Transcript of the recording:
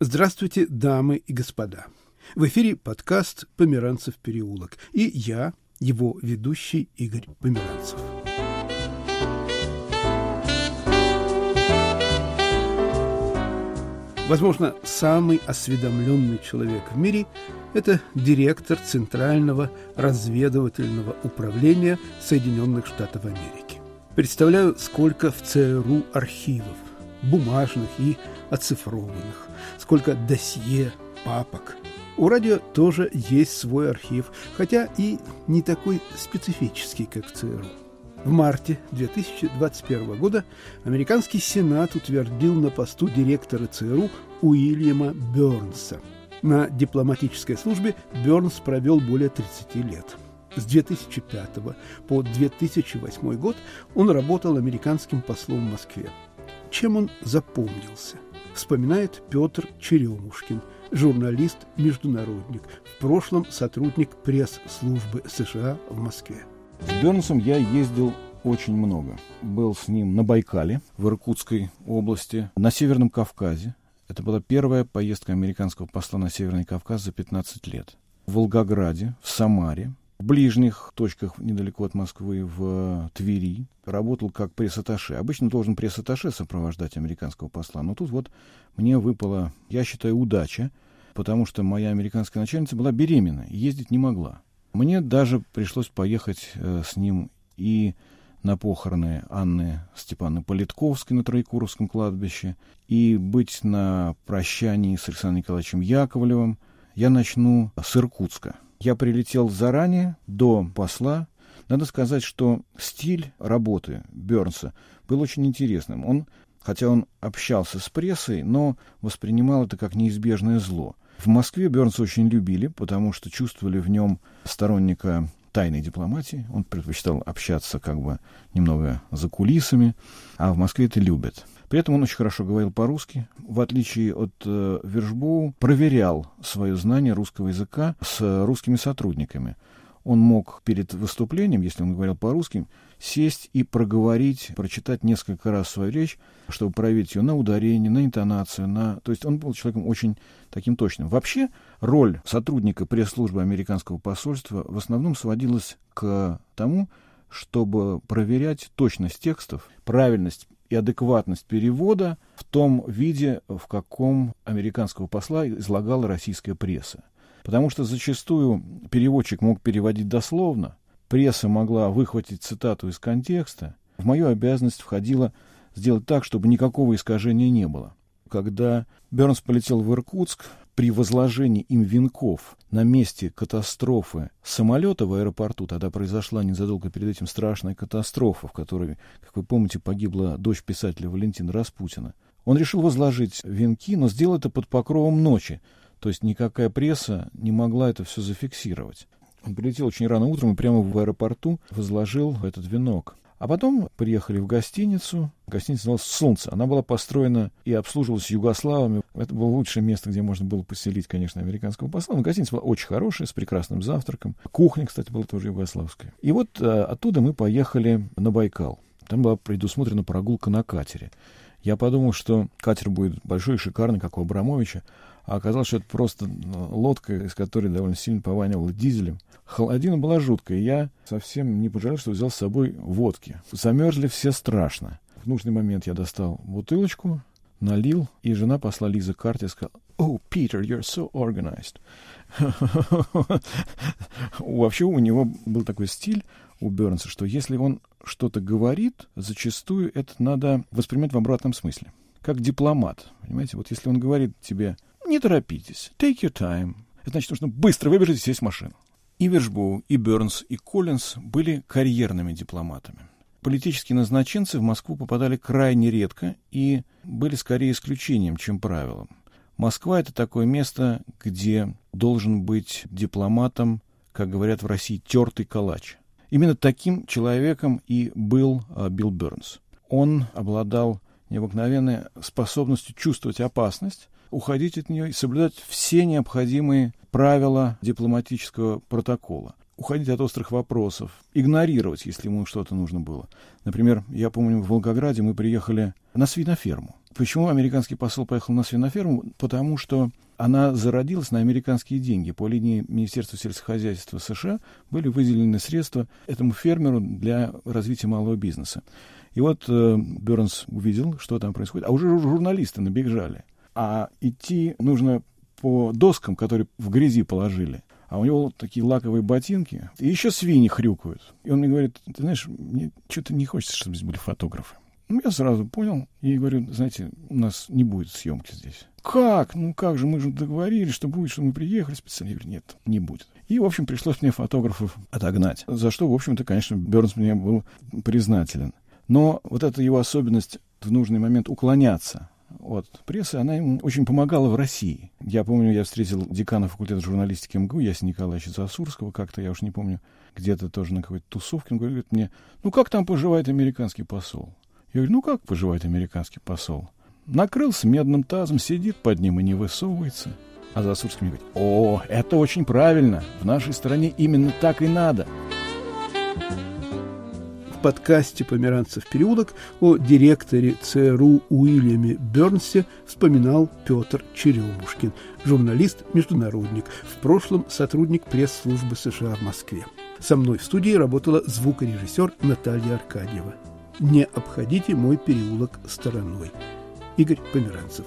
Здравствуйте, дамы и господа. В эфире подкаст «Померанцев переулок» и я, его ведущий Игорь Померанцев. Возможно, самый осведомленный человек в мире – это директор Центрального разведывательного управления Соединенных Штатов Америки. Представляю, сколько в ЦРУ архивов, бумажных и оцифрованных, сколько досье, папок. У радио тоже есть свой архив, хотя и не такой специфический, как в ЦРУ. В марте 2021 года американский Сенат утвердил на посту директора ЦРУ Уильяма Бернса. На дипломатической службе Бернс провел более 30 лет. С 2005 по 2008 год он работал американским послом в Москве. Чем он запомнился? Вспоминает Петр Черемушкин, журналист-международник, в прошлом сотрудник пресс-службы США в Москве. С Бернсом я ездил очень много. Был с ним на Байкале, в Иркутской области, на Северном Кавказе. Это была первая поездка американского посла на Северный Кавказ за 15 лет. В Волгограде, в Самаре, в ближних точках недалеко от Москвы, в Твери, работал как пресс-атташе. Обычно должен пресс-атташе сопровождать американского посла, но тут вот мне выпала, я считаю, удача, потому что моя американская начальница была беременна ездить не могла. Мне даже пришлось поехать э, с ним и на похороны Анны Степановны Политковской на Троекуровском кладбище, и быть на прощании с Александром Николаевичем Яковлевым. Я начну с Иркутска. Я прилетел заранее, до посла. Надо сказать, что стиль работы Бернса был очень интересным. Он, хотя он общался с прессой, но воспринимал это как неизбежное зло. В Москве Бернса очень любили, потому что чувствовали в нем сторонника тайной дипломатии. Он предпочитал общаться как бы немного за кулисами, а в Москве это любят. При этом он очень хорошо говорил по-русски. В отличие от э, Вержбоу, проверял свое знание русского языка с русскими сотрудниками. Он мог перед выступлением, если он говорил по-русски, сесть и проговорить, прочитать несколько раз свою речь, чтобы проверить ее на ударение, на интонацию. На... То есть он был человеком очень таким точным. Вообще роль сотрудника пресс-службы американского посольства в основном сводилась к тому, чтобы проверять точность текстов, правильность и адекватность перевода в том виде, в каком американского посла излагала российская пресса. Потому что зачастую переводчик мог переводить дословно, пресса могла выхватить цитату из контекста. В мою обязанность входило сделать так, чтобы никакого искажения не было. Когда Бернс полетел в Иркутск, при возложении им венков на месте катастрофы самолета в аэропорту, тогда произошла незадолго перед этим страшная катастрофа, в которой, как вы помните, погибла дочь писателя Валентина Распутина. Он решил возложить венки, но сделал это под покровом ночи, то есть никакая пресса не могла это все зафиксировать. Он прилетел очень рано утром и прямо в аэропорту возложил этот венок. А потом приехали в гостиницу. Гостиница называлась «Солнце». Она была построена и обслуживалась югославами. Это было лучшее место, где можно было поселить, конечно, американского посла. Но гостиница была очень хорошая, с прекрасным завтраком. Кухня, кстати, была тоже югославская. И вот а, оттуда мы поехали на Байкал. Там была предусмотрена прогулка на катере. Я подумал, что катер будет большой и шикарный, как у Абрамовича, а оказалось, что это просто ну, лодка, из которой довольно сильно пованивало дизелем. Холодина была жуткая, я совсем не пожалел, что взял с собой водки. Замерзли все страшно. В нужный момент я достал бутылочку, налил, и жена посла Лиза карте и сказала, «Oh, Peter, you're so organized». Вообще у него был такой стиль у Бернса, что если он что-то говорит, зачастую это надо воспринимать в обратном смысле. Как дипломат. Понимаете, вот если он говорит тебе не торопитесь. Take your time. Значит, нужно быстро выбежать и сесть в машину. И Вержбоу, и Бернс, и Коллинз были карьерными дипломатами. Политические назначенцы в Москву попадали крайне редко и были скорее исключением, чем правилом. Москва — это такое место, где должен быть дипломатом, как говорят в России, тертый калач. Именно таким человеком и был а, Билл Бернс. Он обладал необыкновенной способностью чувствовать опасность, уходить от нее и соблюдать все необходимые правила дипломатического протокола. Уходить от острых вопросов, игнорировать, если ему что-то нужно было. Например, я помню, в Волгограде мы приехали на свиноферму. Почему американский посол поехал на свиноферму? Потому что она зародилась на американские деньги. По линии Министерства сельскохозяйства США были выделены средства этому фермеру для развития малого бизнеса. И вот э, Бернс увидел, что там происходит, а уже журналисты набежали. А идти нужно по доскам, которые в грязи положили. А у него такие лаковые ботинки. И еще свиньи хрюкают. И он мне говорит, ты знаешь, мне что-то не хочется, чтобы здесь были фотографы. Ну, я сразу понял и говорю, знаете, у нас не будет съемки здесь. Как? Ну как же, мы же договорились, что будет, что мы приехали специально. Я говорю, нет, не будет. И, в общем, пришлось мне фотографов отогнать. За что, в общем-то, конечно, Бернс мне был признателен. Но вот эта его особенность в нужный момент уклоняться от прессы, она ему очень помогала в России. Я помню, я встретил декана факультета журналистики МГУ, Ясен Николаевича Засурского, как-то, я уж не помню, где-то тоже на какой-то тусовке. Он говорит мне, ну как там поживает американский посол? Я говорю, ну как поживает американский посол? Накрылся медным тазом, сидит под ним и не высовывается. А Засурский мне говорит, о, это очень правильно, в нашей стране именно так и надо. В подкасте «Померанцев переулок» о директоре ЦРУ Уильяме Бернсе вспоминал Петр Черемушкин, журналист-международник, в прошлом сотрудник пресс-службы США в Москве. Со мной в студии работала звукорежиссер Наталья Аркадьева не обходите мой переулок стороной. Игорь Померанцев.